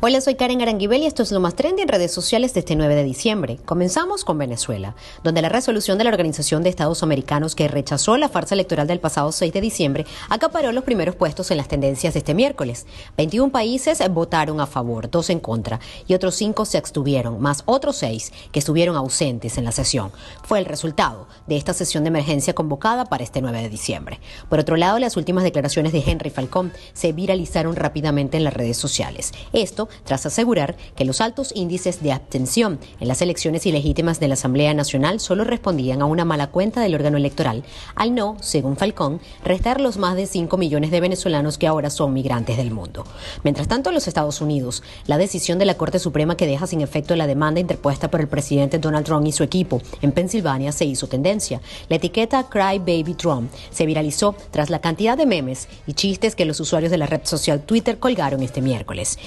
Hola, soy Karen Aranguibel y esto es lo más trendy en redes sociales de este 9 de diciembre. Comenzamos con Venezuela, donde la resolución de la Organización de Estados Americanos que rechazó la farsa electoral del pasado 6 de diciembre acaparó los primeros puestos en las tendencias de este miércoles. 21 países votaron a favor, dos en contra y otros cinco se abstuvieron, más otros seis que estuvieron ausentes en la sesión. Fue el resultado de esta sesión de emergencia convocada para este 9 de diciembre. Por otro lado, las últimas declaraciones de Henry Falcón se viralizaron rápidamente en las redes sociales. Esto tras asegurar que los altos índices de abstención en las elecciones ilegítimas de la Asamblea Nacional solo respondían a una mala cuenta del órgano electoral, al no, según Falcón, restar los más de 5 millones de venezolanos que ahora son migrantes del mundo. Mientras tanto, en los Estados Unidos, la decisión de la Corte Suprema que deja sin efecto la demanda interpuesta por el presidente Donald Trump y su equipo en Pensilvania se hizo tendencia. La etiqueta Cry Baby Trump se viralizó tras la cantidad de memes y chistes que los usuarios de la red social Twitter colgaron este miércoles.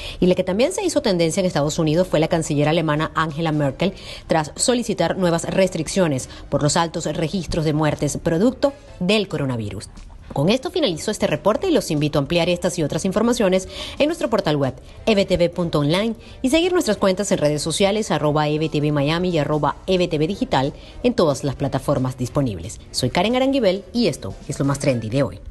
También se hizo tendencia en Estados Unidos fue la canciller alemana Angela Merkel tras solicitar nuevas restricciones por los altos registros de muertes producto del coronavirus. Con esto finalizo este reporte y los invito a ampliar estas y otras informaciones en nuestro portal web ebtv.online y seguir nuestras cuentas en redes sociales arroba Miami y arroba ebtv digital en todas las plataformas disponibles. Soy Karen Aranguibel y esto es lo más trendy de hoy.